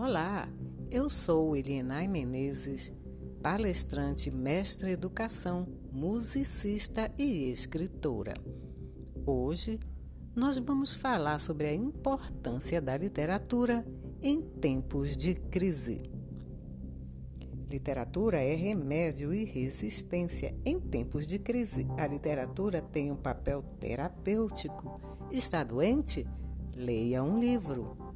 Olá, eu sou Elienay Menezes, palestrante, mestre em educação, musicista e escritora. Hoje nós vamos falar sobre a importância da literatura em tempos de crise. Literatura é remédio e resistência em tempos de crise. A literatura tem um papel terapêutico. Está doente? Leia um livro.